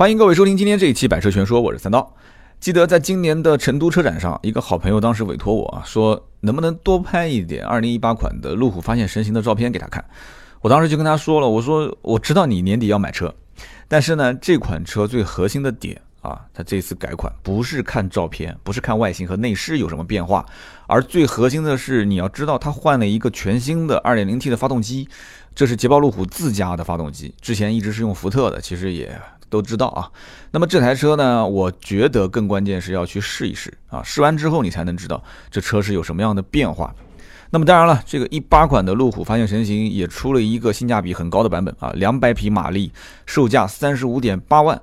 欢迎各位收听今天这一期《百车全说》，我是三刀。记得在今年的成都车展上，一个好朋友当时委托我啊，说能不能多拍一点2018款的路虎发现神行的照片给他看。我当时就跟他说了，我说我知道你年底要买车，但是呢，这款车最核心的点啊，它这次改款不是看照片，不是看外形和内饰有什么变化，而最核心的是你要知道它换了一个全新的 2.0T 的发动机，这是捷豹路虎自家的发动机，之前一直是用福特的，其实也。都知道啊，那么这台车呢？我觉得更关键是要去试一试啊，试完之后你才能知道这车是有什么样的变化。那么当然了，这个一八款的路虎发现神行也出了一个性价比很高的版本啊，两百匹马力，售价三十五点八万。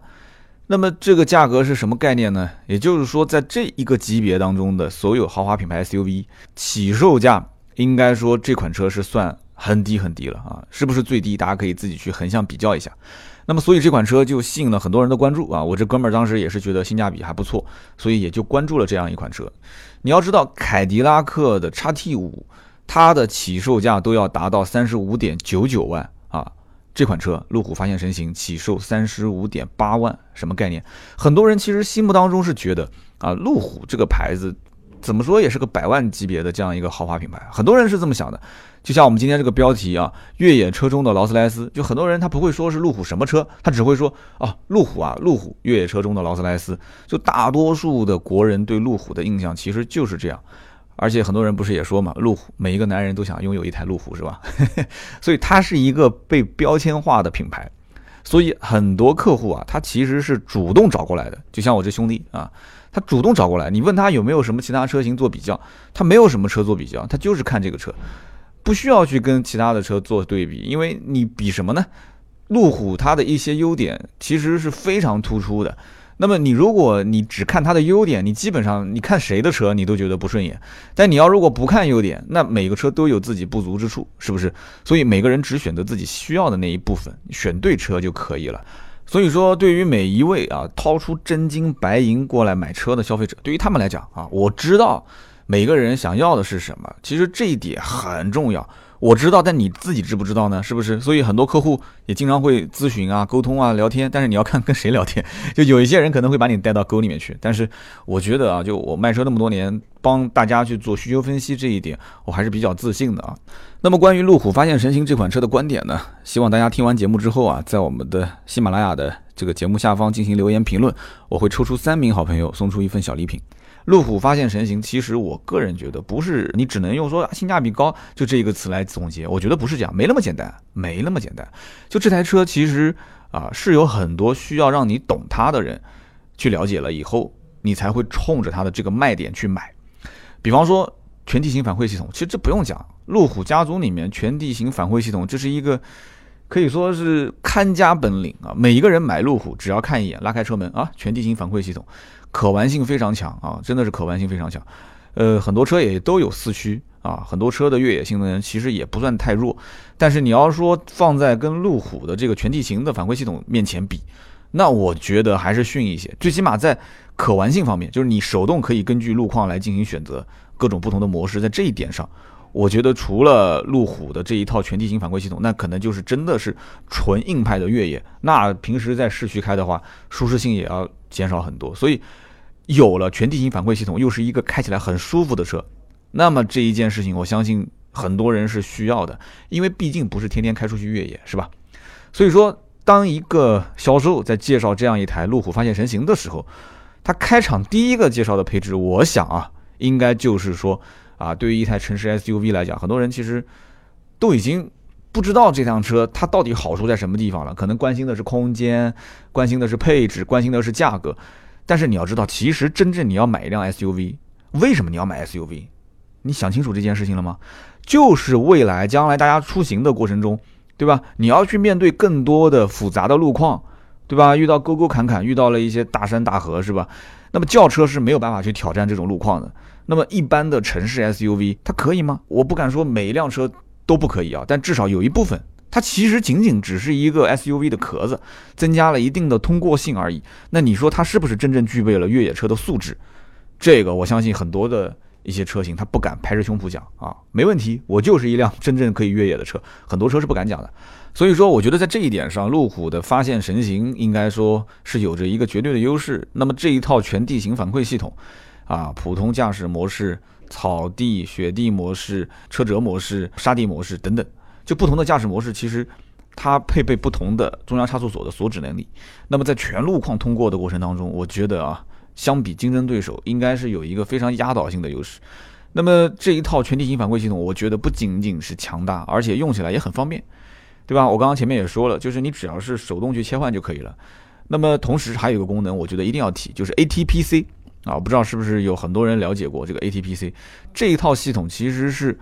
那么这个价格是什么概念呢？也就是说，在这一个级别当中的所有豪华品牌 SUV 起售价，应该说这款车是算很低很低了啊，是不是最低？大家可以自己去横向比较一下。那么，所以这款车就吸引了很多人的关注啊！我这哥们儿当时也是觉得性价比还不错，所以也就关注了这样一款车。你要知道，凯迪拉克的 XT 五，它的起售价都要达到三十五点九九万啊！这款车路虎发现神行起售三十五点八万，什么概念？很多人其实心目当中是觉得啊，路虎这个牌子。怎么说也是个百万级别的这样一个豪华品牌，很多人是这么想的。就像我们今天这个标题啊，越野车中的劳斯莱斯，就很多人他不会说是路虎什么车，他只会说啊，路虎啊，路虎越野车中的劳斯莱斯。就大多数的国人对路虎的印象其实就是这样，而且很多人不是也说嘛，路虎每一个男人都想拥有一台路虎是吧？所以它是一个被标签化的品牌，所以很多客户啊，他其实是主动找过来的，就像我这兄弟啊。他主动找过来，你问他有没有什么其他车型做比较，他没有什么车做比较，他就是看这个车，不需要去跟其他的车做对比，因为你比什么呢？路虎它的一些优点其实是非常突出的。那么你如果你只看它的优点，你基本上你看谁的车你都觉得不顺眼。但你要如果不看优点，那每个车都有自己不足之处，是不是？所以每个人只选择自己需要的那一部分，选对车就可以了。所以说，对于每一位啊掏出真金白银过来买车的消费者，对于他们来讲啊，我知道每个人想要的是什么，其实这一点很重要。我知道，但你自己知不知道呢？是不是？所以很多客户也经常会咨询啊、沟通啊、聊天，但是你要看跟谁聊天。就有一些人可能会把你带到沟里面去，但是我觉得啊，就我卖车那么多年，帮大家去做需求分析这一点，我还是比较自信的啊。那么关于路虎发现神行这款车的观点呢，希望大家听完节目之后啊，在我们的喜马拉雅的这个节目下方进行留言评论，我会抽出三名好朋友送出一份小礼品。路虎发现神行，其实我个人觉得不是你只能用说性价比高就这一个词来总结，我觉得不是这样，没那么简单，没那么简单。就这台车其实啊是有很多需要让你懂它的人去了解了以后，你才会冲着它的这个卖点去买。比方说全地形反馈系统，其实这不用讲，路虎家族里面全地形反馈系统这是一个可以说是看家本领啊。每一个人买路虎，只要看一眼，拉开车门啊，全地形反馈系统。可玩性非常强啊，真的是可玩性非常强。呃，很多车也都有四驱啊，很多车的越野性能其实也不算太弱。但是你要说放在跟路虎的这个全地形的反馈系统面前比，那我觉得还是逊一些。最起码在可玩性方面，就是你手动可以根据路况来进行选择各种不同的模式，在这一点上，我觉得除了路虎的这一套全地形反馈系统，那可能就是真的是纯硬派的越野。那平时在市区开的话，舒适性也要。减少很多，所以有了全地形反馈系统，又是一个开起来很舒服的车，那么这一件事情，我相信很多人是需要的，因为毕竟不是天天开出去越野，是吧？所以说，当一个销售在介绍这样一台路虎发现神行的时候，他开场第一个介绍的配置，我想啊，应该就是说啊，对于一台城市 SUV 来讲，很多人其实都已经。不知道这辆车它到底好处在什么地方了？可能关心的是空间，关心的是配置，关心的是价格。但是你要知道，其实真正你要买一辆 SUV，为什么你要买 SUV？你想清楚这件事情了吗？就是未来将来大家出行的过程中，对吧？你要去面对更多的复杂的路况，对吧？遇到沟沟坎坎，遇到了一些大山大河，是吧？那么轿车是没有办法去挑战这种路况的。那么一般的城市 SUV 它可以吗？我不敢说每一辆车。都不可以啊，但至少有一部分，它其实仅仅只是一个 SUV 的壳子，增加了一定的通过性而已。那你说它是不是真正具备了越野车的素质？这个我相信很多的一些车型，他不敢拍着胸脯讲啊，没问题，我就是一辆真正可以越野的车，很多车是不敢讲的。所以说，我觉得在这一点上，路虎的发现神行应该说是有着一个绝对的优势。那么这一套全地形反馈系统，啊，普通驾驶模式、草地、雪地模式、车辙模式、沙地模式等等，就不同的驾驶模式，其实它配备不同的中央差速锁的锁止能力。那么在全路况通过的过程当中，我觉得啊。相比竞争对手，应该是有一个非常压倒性的优势。那么这一套全地形反馈系统，我觉得不仅仅是强大，而且用起来也很方便，对吧？我刚刚前面也说了，就是你只要是手动去切换就可以了。那么同时还有一个功能，我觉得一定要提，就是 ATPC 啊，不知道是不是有很多人了解过这个 ATPC 这一套系统，其实是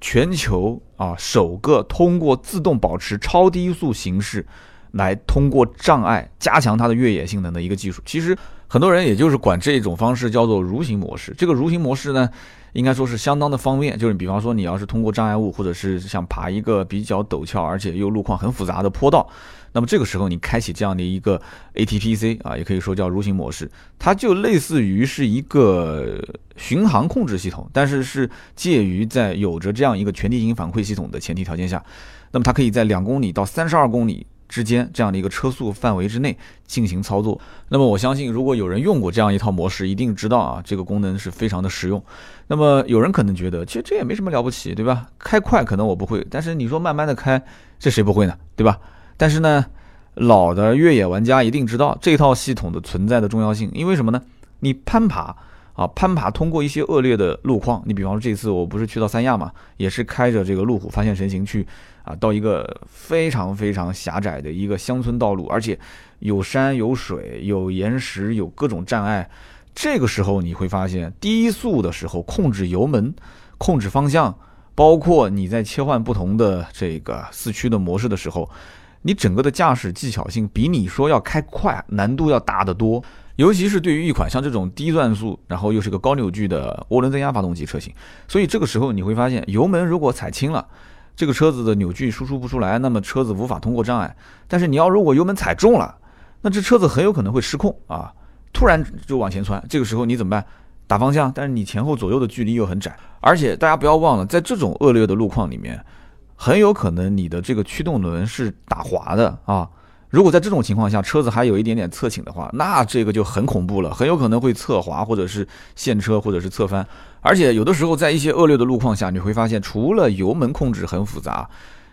全球啊首个通过自动保持超低速形式来通过障碍加强它的越野性能的一个技术。其实。很多人也就是管这种方式叫做蠕行模式。这个蠕行模式呢，应该说是相当的方便。就是比方说，你要是通过障碍物，或者是想爬一个比较陡峭而且又路况很复杂的坡道，那么这个时候你开启这样的一个 ATPC 啊，也可以说叫蠕行模式，它就类似于是一个巡航控制系统，但是是介于在有着这样一个全地形反馈系统的前提条件下，那么它可以在两公里到三十二公里。之间这样的一个车速范围之内进行操作，那么我相信，如果有人用过这样一套模式，一定知道啊，这个功能是非常的实用。那么有人可能觉得，其实这也没什么了不起，对吧？开快可能我不会，但是你说慢慢的开，这谁不会呢？对吧？但是呢，老的越野玩家一定知道这套系统的存在的重要性，因为什么呢？你攀爬。啊，攀爬通过一些恶劣的路况，你比方说这次我不是去到三亚嘛，也是开着这个路虎发现神行去啊，到一个非常非常狭窄的一个乡村道路，而且有山有水有岩石有各种障碍。这个时候你会发现，低速的时候控制油门、控制方向，包括你在切换不同的这个四驱的模式的时候，你整个的驾驶技巧性比你说要开快难度要大得多。尤其是对于一款像这种低转速，然后又是个高扭矩的涡轮增压发动机车型，所以这个时候你会发现，油门如果踩轻了，这个车子的扭矩输出不出来，那么车子无法通过障碍。但是你要如果油门踩重了，那这车子很有可能会失控啊，突然就往前窜。这个时候你怎么办？打方向，但是你前后左右的距离又很窄，而且大家不要忘了，在这种恶劣的路况里面，很有可能你的这个驱动轮是打滑的啊。如果在这种情况下，车子还有一点点侧倾的话，那这个就很恐怖了，很有可能会侧滑，或者是陷车，或者是侧翻。而且有的时候在一些恶劣的路况下，你会发现，除了油门控制很复杂，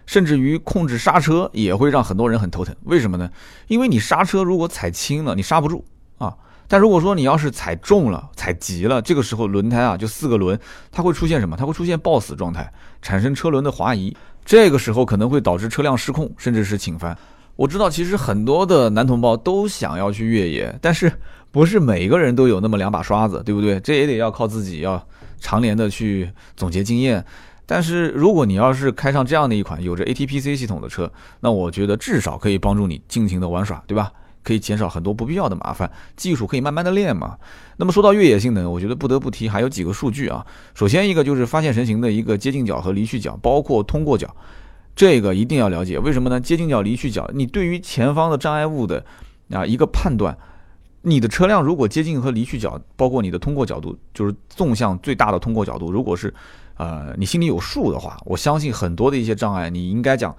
甚至于控制刹车也会让很多人很头疼。为什么呢？因为你刹车如果踩轻了，你刹不住啊；但如果说你要是踩重了、踩急了，这个时候轮胎啊，就四个轮，它会出现什么？它会出现抱死状态，产生车轮的滑移，这个时候可能会导致车辆失控，甚至是倾翻。我知道，其实很多的男同胞都想要去越野，但是不是每个人都有那么两把刷子，对不对？这也得要靠自己，要常年的去总结经验。但是如果你要是开上这样的一款有着 ATPC 系统的车，那我觉得至少可以帮助你尽情的玩耍，对吧？可以减少很多不必要的麻烦，技术可以慢慢的练嘛。那么说到越野性能，我觉得不得不提还有几个数据啊。首先一个就是发现神行的一个接近角和离去角，包括通过角。这个一定要了解，为什么呢？接近角、离去角，你对于前方的障碍物的啊一个判断，你的车辆如果接近和离去角，包括你的通过角度，就是纵向最大的通过角度，如果是呃你心里有数的话，我相信很多的一些障碍，你应该讲，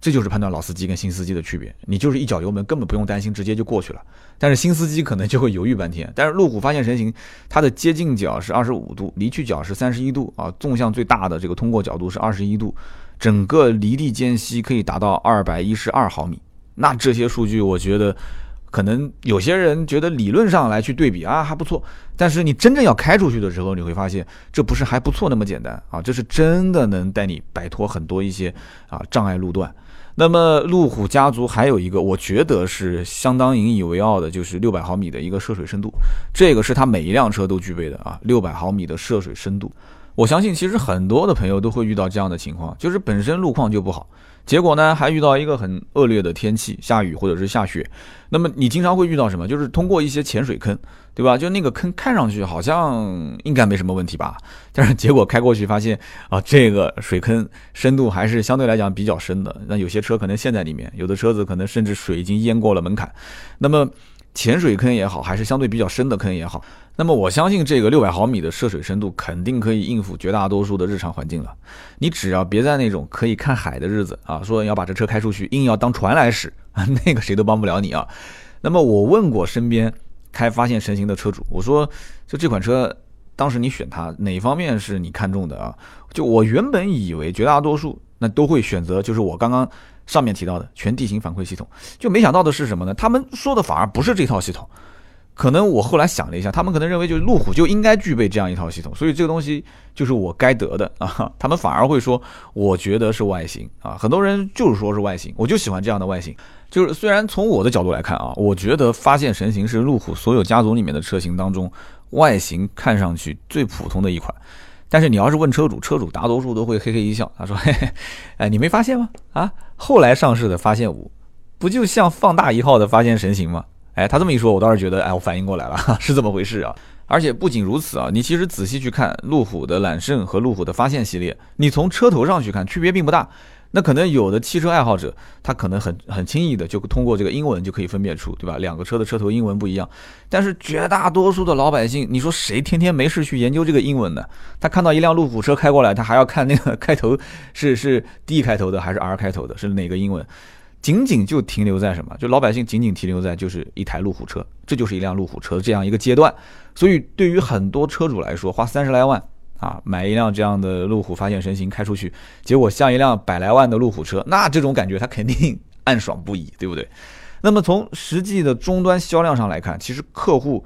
这就是判断老司机跟新司机的区别。你就是一脚油门，根本不用担心，直接就过去了。但是新司机可能就会犹豫半天。但是路虎发现神行，它的接近角是二十五度，离去角是三十一度啊，纵向最大的这个通过角度是二十一度。整个离地间隙可以达到二百一十二毫米，那这些数据我觉得，可能有些人觉得理论上来去对比啊还不错，但是你真正要开出去的时候，你会发现这不是还不错那么简单啊，这是真的能带你摆脱很多一些啊障碍路段。那么路虎家族还有一个，我觉得是相当引以为傲的，就是六百毫米的一个涉水深度，这个是它每一辆车都具备的啊，六百毫米的涉水深度。我相信，其实很多的朋友都会遇到这样的情况，就是本身路况就不好，结果呢还遇到一个很恶劣的天气，下雨或者是下雪。那么你经常会遇到什么？就是通过一些浅水坑，对吧？就那个坑看上去好像应该没什么问题吧，但是结果开过去发现啊，这个水坑深度还是相对来讲比较深的。那有些车可能陷在里面，有的车子可能甚至水已经淹过了门槛。那么浅水坑也好，还是相对比较深的坑也好，那么我相信这个六百毫米的涉水深度肯定可以应付绝大多数的日常环境了。你只要别在那种可以看海的日子啊，说要把这车开出去，硬要当船来使啊，那个谁都帮不了你啊。那么我问过身边开发现神行的车主，我说就这款车，当时你选它哪方面是你看中的啊？就我原本以为绝大多数那都会选择，就是我刚刚。上面提到的全地形反馈系统，就没想到的是什么呢？他们说的反而不是这套系统，可能我后来想了一下，他们可能认为就是路虎就应该具备这样一套系统，所以这个东西就是我该得的 啊。他们反而会说，我觉得是外形啊，很多人就是说是外形，我就喜欢这样的外形。就是虽然从我的角度来看啊，我觉得发现神行是路虎所有家族里面的车型当中外形看上去最普通的一款。但是你要是问车主，车主大多数都会 嘿嘿一笑，他说：“ 嘿嘿，哎，你没发现吗？啊，后来上市的发现五，不就像放大一号的发现神行吗？哎，他这么一说，我倒是觉得，哎，我反应过来了，是这么回事啊。而且不仅如此啊，你其实仔细去看路虎的揽胜和路虎的发现系列，你从车头上去看，区别并不大。”那可能有的汽车爱好者，他可能很很轻易的就通过这个英文就可以分辨出，对吧？两个车的车头英文不一样。但是绝大多数的老百姓，你说谁天天没事去研究这个英文呢？他看到一辆路虎车开过来，他还要看那个开头 是是 D 开头的还是 R 开头的，是哪个英文？仅仅就停留在什么？就老百姓仅仅停留在就是一台路虎车，这就是一辆路虎车这样一个阶段。所以对于很多车主来说，花三十来万。啊，买一辆这样的路虎发现神行开出去，结果像一辆百来万的路虎车，那这种感觉他肯定 暗爽不已，对不对？那么从实际的终端销量上来看，其实客户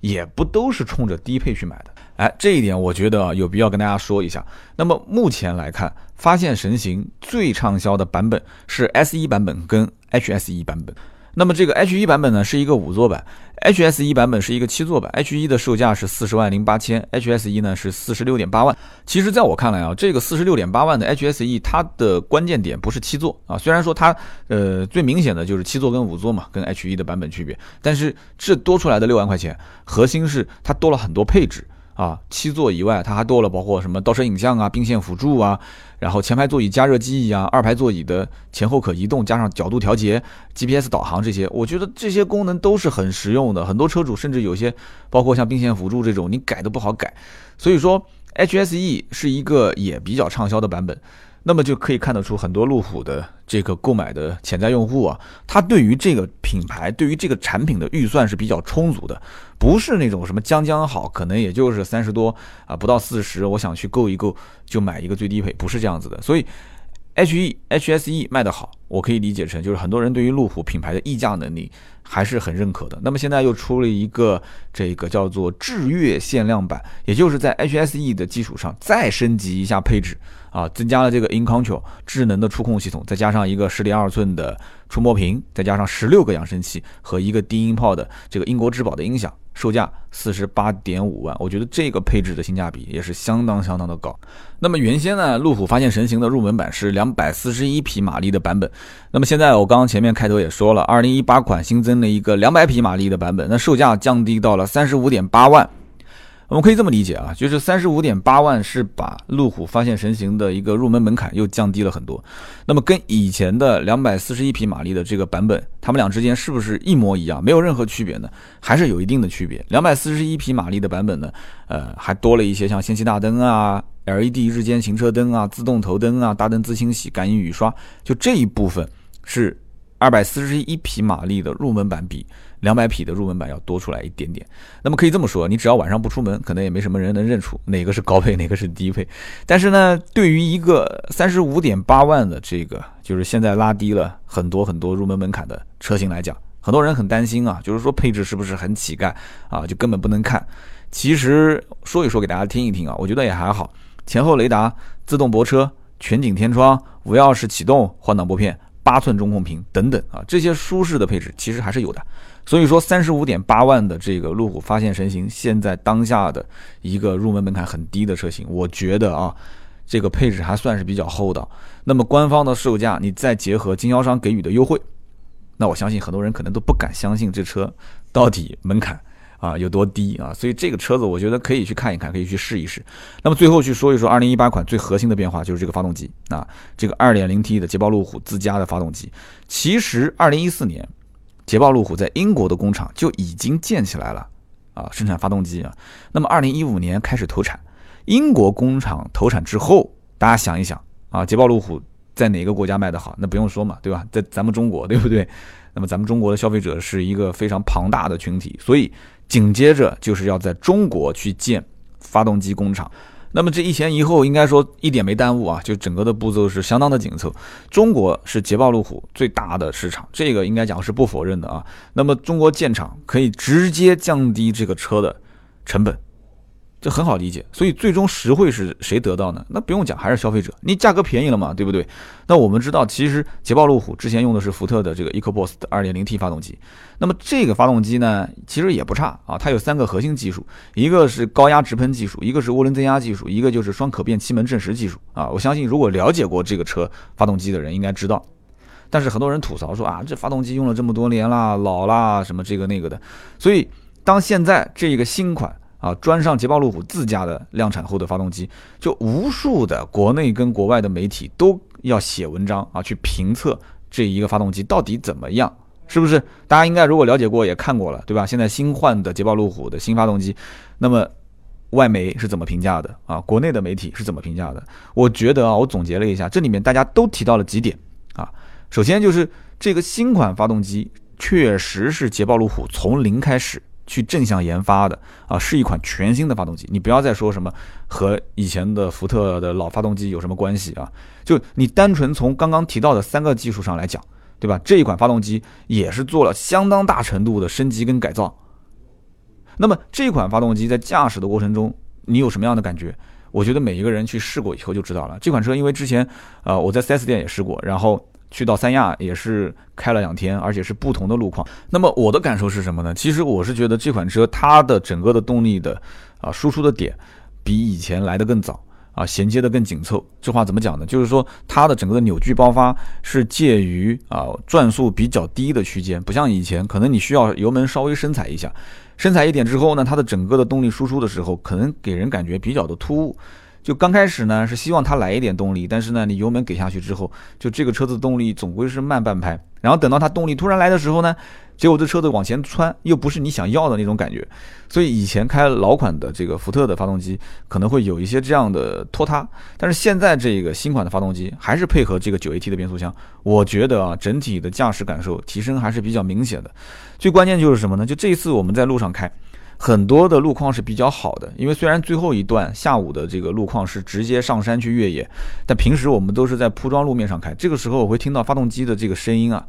也不都是冲着低配去买的。哎，这一点我觉得有必要跟大家说一下。那么目前来看，发现神行最畅销的版本是 S 一版本跟 HS 一版本。那么这个 H 一版本呢是一个五座版，HS 一版本是一个七座版。H 一的售价是四十万零八千，HS 一呢是四十六点八万。其实，在我看来啊，这个四十六点八万的 HS 一，它的关键点不是七座啊，虽然说它呃最明显的就是七座跟五座嘛，跟 H 一的版本区别，但是这多出来的六万块钱，核心是它多了很多配置。啊，七座以外，它还多了包括什么倒车影像啊、并线辅助啊，然后前排座椅加热记忆啊，二排座椅的前后可移动，加上角度调节、GPS 导航这些，我觉得这些功能都是很实用的。很多车主甚至有些，包括像并线辅助这种，你改都不好改。所以说，HSE 是一个也比较畅销的版本。那么就可以看得出，很多路虎的这个购买的潜在用户啊，他对于这个品牌、对于这个产品的预算是比较充足的，不是那种什么将将好，可能也就是三十多啊，不到四十，我想去购一购就买一个最低配，不是这样子的。所以，H E H S E 卖得好，我可以理解成就是很多人对于路虎品牌的溢价能力还是很认可的。那么现在又出了一个这个叫做智越限量版，也就是在 H S E 的基础上再升级一下配置。啊，增加了这个 InControl 智能的触控系统，再加上一个十点二寸的触摸屏，再加上十六个扬声器和一个低音炮的这个英国之宝的音响，售价四十八点五万。我觉得这个配置的性价比也是相当相当的高。那么原先呢，路虎发现神行的入门版是两百四十一匹马力的版本，那么现在我刚刚前面开头也说了，二零一八款新增了一个两百匹马力的版本，那售价降低到了三十五点八万。我们可以这么理解啊，就是三十五点八万是把路虎发现神行的一个入门门槛又降低了很多。那么跟以前的两百四十一匹马力的这个版本，它们俩之间是不是一模一样？没有任何区别呢？还是有一定的区别。两百四十一匹马力的版本呢，呃，还多了一些像氙气大灯啊、LED 日间行车灯啊、自动头灯啊、大灯自清洗、感应雨刷，就这一部分是二百四十一匹马力的入门版比。两百匹的入门版要多出来一点点，那么可以这么说，你只要晚上不出门，可能也没什么人能认出哪个是高配，哪个是低配。但是呢，对于一个三十五点八万的这个，就是现在拉低了很多很多入门门槛的车型来讲，很多人很担心啊，就是说配置是不是很乞丐啊，就根本不能看。其实说一说给大家听一听啊，我觉得也还好，前后雷达、自动泊车、全景天窗、无钥匙启动、换挡拨片、八寸中控屏等等啊，这些舒适的配置其实还是有的。所以说，三十五点八万的这个路虎发现神行，现在当下的一个入门门槛很低的车型，我觉得啊，这个配置还算是比较厚道。那么官方的售价，你再结合经销商给予的优惠，那我相信很多人可能都不敢相信这车到底门槛啊有多低啊。所以这个车子，我觉得可以去看一看，可以去试一试。那么最后去说一说二零一八款最核心的变化，就是这个发动机啊，这个二点零 T 的捷豹路虎自家的发动机。其实二零一四年。捷豹路虎在英国的工厂就已经建起来了啊，生产发动机啊。那么二零一五年开始投产，英国工厂投产之后，大家想一想啊，捷豹路虎在哪个国家卖得好？那不用说嘛，对吧？在咱们中国，对不对？那么咱们中国的消费者是一个非常庞大的群体，所以紧接着就是要在中国去建发动机工厂。那么这一前一后，应该说一点没耽误啊，就整个的步骤是相当的紧凑。中国是捷豹路虎最大的市场，这个应该讲是不否认的啊。那么中国建厂可以直接降低这个车的成本。很好理解，所以最终实惠是谁得到呢？那不用讲，还是消费者。你价格便宜了嘛，对不对？那我们知道，其实捷豹路虎之前用的是福特的这个 EcoBoost 的 2.0T 发动机。那么这个发动机呢，其实也不差啊。它有三个核心技术，一个是高压直喷技术，一个是涡轮增压技术，一个就是双可变气门正时技术啊。我相信，如果了解过这个车发动机的人应该知道。但是很多人吐槽说啊，这发动机用了这么多年啦，老啦，什么这个那个的。所以当现在这个新款。啊，装上捷豹路虎自家的量产后的发动机，就无数的国内跟国外的媒体都要写文章啊，去评测这一个发动机到底怎么样，是不是？大家应该如果了解过也看过了，对吧？现在新换的捷豹路虎的新发动机，那么外媒是怎么评价的啊？国内的媒体是怎么评价的？我觉得啊，我总结了一下，这里面大家都提到了几点啊。首先就是这个新款发动机确实是捷豹路虎从零开始。去正向研发的啊，是一款全新的发动机。你不要再说什么和以前的福特的老发动机有什么关系啊？就你单纯从刚刚提到的三个技术上来讲，对吧？这一款发动机也是做了相当大程度的升级跟改造。那么这款发动机在驾驶的过程中，你有什么样的感觉？我觉得每一个人去试过以后就知道了。这款车因为之前呃我在 4S 店也试过，然后。去到三亚也是开了两天，而且是不同的路况。那么我的感受是什么呢？其实我是觉得这款车它的整个的动力的啊输出的点比以前来的更早啊，衔接的更紧凑。这话怎么讲呢？就是说它的整个的扭矩爆发是介于啊转速比较低的区间，不像以前可能你需要油门稍微深踩一下，深踩一点之后呢，它的整个的动力输出的时候可能给人感觉比较的突兀。就刚开始呢，是希望它来一点动力，但是呢，你油门给下去之后，就这个车子动力总归是慢半拍。然后等到它动力突然来的时候呢，结果这车子往前窜，又不是你想要的那种感觉。所以以前开老款的这个福特的发动机可能会有一些这样的拖沓，但是现在这个新款的发动机还是配合这个九 AT 的变速箱，我觉得啊，整体的驾驶感受提升还是比较明显的。最关键就是什么呢？就这一次我们在路上开。很多的路况是比较好的，因为虽然最后一段下午的这个路况是直接上山去越野，但平时我们都是在铺装路面上开。这个时候我会听到发动机的这个声音啊，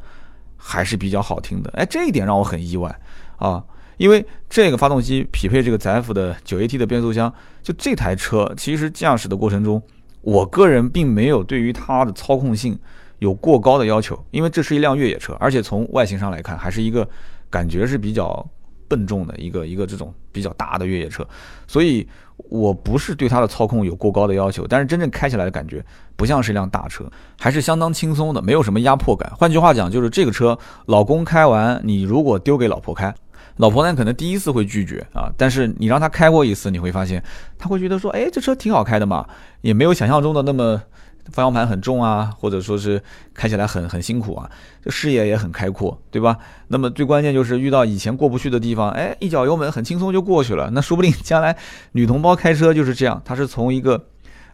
还是比较好听的。哎，这一点让我很意外啊，因为这个发动机匹配这个载孚的九 AT 的变速箱，就这台车其实驾驶的过程中，我个人并没有对于它的操控性有过高的要求，因为这是一辆越野车，而且从外形上来看，还是一个感觉是比较。笨重的一个一个这种比较大的越野车，所以我不是对它的操控有过高的要求，但是真正开起来的感觉不像是一辆大车，还是相当轻松的，没有什么压迫感。换句话讲，就是这个车老公开完，你如果丢给老婆开，老婆呢可能第一次会拒绝啊，但是你让她开过一次，你会发现她会觉得说，哎，这车挺好开的嘛，也没有想象中的那么。方向盘很重啊，或者说是开起来很很辛苦啊，这视野也很开阔，对吧？那么最关键就是遇到以前过不去的地方，哎，一脚油门很轻松就过去了。那说不定将来女同胞开车就是这样，她是从一个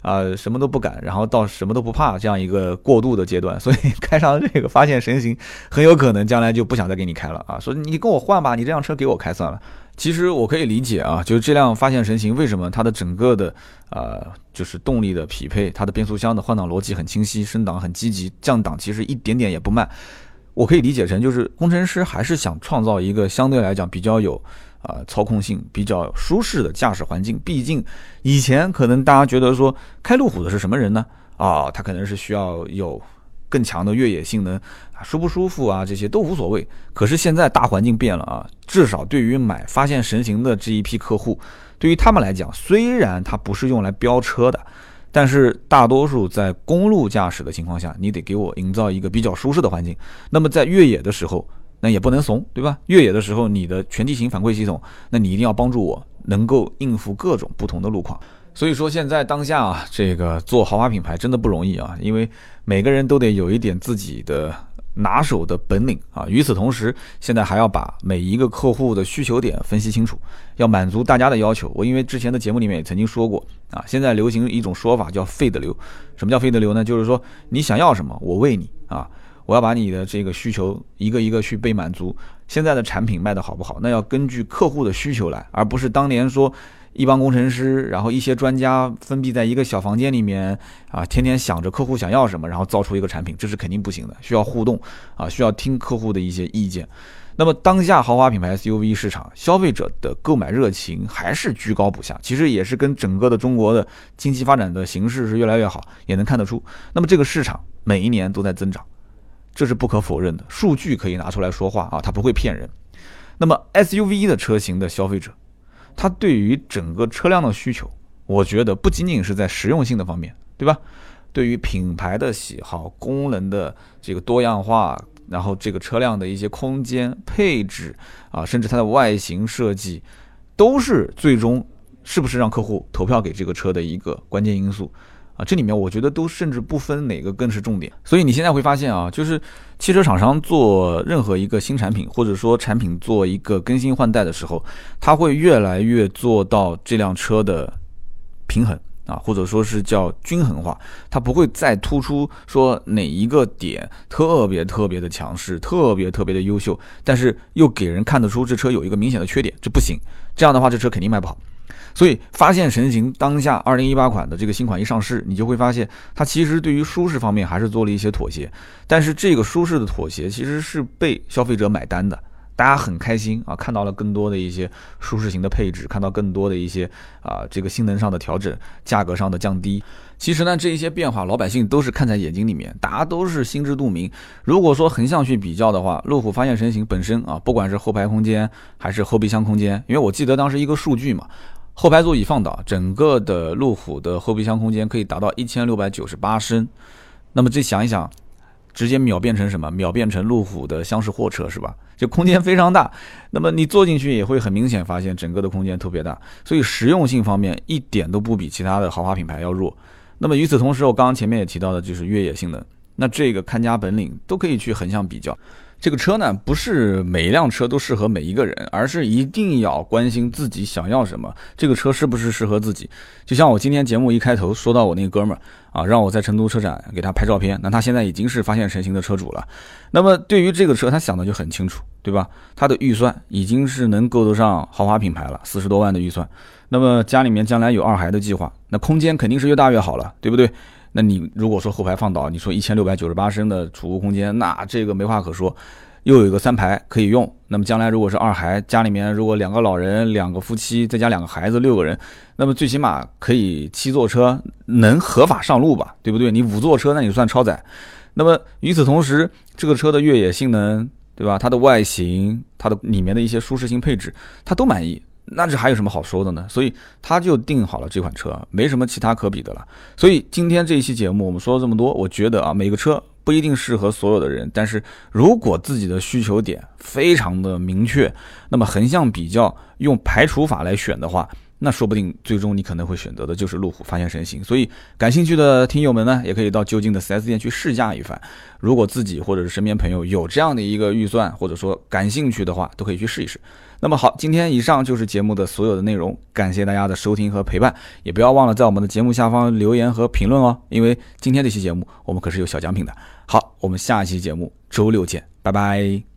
啊什么都不敢，然后到什么都不怕这样一个过渡的阶段，所以开上这个发现神行，很有可能将来就不想再给你开了啊，说你跟我换吧，你这辆车给我开算了。其实我可以理解啊，就是这辆发现神行为什么它的整个的呃就是动力的匹配，它的变速箱的换挡逻辑很清晰，升档很积极，降档其实一点点也不慢。我可以理解成就是工程师还是想创造一个相对来讲比较有啊操控性、比较舒适的驾驶环境。毕竟以前可能大家觉得说开路虎的是什么人呢？啊，他可能是需要有。更强的越野性能，舒不舒服啊，这些都无所谓。可是现在大环境变了啊，至少对于买发现神行的这一批客户，对于他们来讲，虽然它不是用来飙车的，但是大多数在公路驾驶的情况下，你得给我营造一个比较舒适的环境。那么在越野的时候，那也不能怂，对吧？越野的时候，你的全地形反馈系统，那你一定要帮助我能够应付各种不同的路况。所以说，现在当下啊，这个做豪华品牌真的不容易啊，因为每个人都得有一点自己的拿手的本领啊。与此同时，现在还要把每一个客户的需求点分析清楚，要满足大家的要求。我因为之前的节目里面也曾经说过啊，现在流行一种说法叫“费的流”。什么叫“费的流”呢？就是说你想要什么，我喂你啊，我要把你的这个需求一个一个去被满足。现在的产品卖的好不好，那要根据客户的需求来，而不是当年说。一帮工程师，然后一些专家封闭在一个小房间里面啊，天天想着客户想要什么，然后造出一个产品，这是肯定不行的。需要互动啊，需要听客户的一些意见。那么当下豪华品牌 SUV 市场，消费者的购买热情还是居高不下，其实也是跟整个的中国的经济发展的形势是越来越好，也能看得出。那么这个市场每一年都在增长，这是不可否认的，数据可以拿出来说话啊，它不会骗人。那么 SUV 的车型的消费者。它对于整个车辆的需求，我觉得不仅仅是在实用性的方面，对吧？对于品牌的喜好、功能的这个多样化，然后这个车辆的一些空间配置啊，甚至它的外形设计，都是最终是不是让客户投票给这个车的一个关键因素。啊，这里面我觉得都甚至不分哪个更是重点，所以你现在会发现啊，就是汽车厂商做任何一个新产品，或者说产品做一个更新换代的时候，它会越来越做到这辆车的平衡啊，或者说是叫均衡化，它不会再突出说哪一个点特别特别的强势，特别特别的优秀，但是又给人看得出这车有一个明显的缺点，这不行，这样的话这车肯定卖不好。所以发现神行当下二零一八款的这个新款一上市，你就会发现它其实对于舒适方面还是做了一些妥协，但是这个舒适的妥协其实是被消费者买单的，大家很开心啊，看到了更多的一些舒适型的配置，看到更多的一些啊这个性能上的调整，价格上的降低。其实呢，这一些变化老百姓都是看在眼睛里面，大家都是心知肚明。如果说横向去比较的话，路虎发现神行本身啊，不管是后排空间还是后备箱空间，因为我记得当时一个数据嘛。后排座椅放倒，整个的路虎的后备箱空间可以达到一千六百九十八升。那么这想一想，直接秒变成什么？秒变成路虎的厢式货车是吧？就空间非常大。那么你坐进去也会很明显发现整个的空间特别大，所以实用性方面一点都不比其他的豪华品牌要弱。那么与此同时，我刚刚前面也提到的就是越野性能，那这个看家本领都可以去横向比较。这个车呢，不是每一辆车都适合每一个人，而是一定要关心自己想要什么，这个车是不是适合自己。就像我今天节目一开头说到我那个哥们儿啊，让我在成都车展给他拍照片，那他现在已经是发现神行的车主了。那么对于这个车，他想的就很清楚，对吧？他的预算已经是能够得上豪华品牌了，四十多万的预算。那么家里面将来有二孩的计划，那空间肯定是越大越好了，对不对？那你如果说后排放倒，你说一千六百九十八升的储物空间，那这个没话可说，又有一个三排可以用。那么将来如果是二孩，家里面如果两个老人、两个夫妻，再加两个孩子，六个人，那么最起码可以七座车能合法上路吧，对不对？你五座车，那你算超载。那么与此同时，这个车的越野性能，对吧？它的外形，它的里面的一些舒适性配置，它都满意。那这还有什么好说的呢？所以他就定好了这款车，没什么其他可比的了。所以今天这一期节目我们说了这么多，我觉得啊，每个车不一定适合所有的人，但是如果自己的需求点非常的明确，那么横向比较用排除法来选的话。那说不定最终你可能会选择的就是路虎发现神行，所以感兴趣的听友们呢，也可以到就近的 4S 店去试驾一番。如果自己或者是身边朋友有这样的一个预算，或者说感兴趣的话，都可以去试一试。那么好，今天以上就是节目的所有的内容，感谢大家的收听和陪伴，也不要忘了在我们的节目下方留言和评论哦，因为今天这期节目我们可是有小奖品的。好，我们下期节目周六见，拜拜。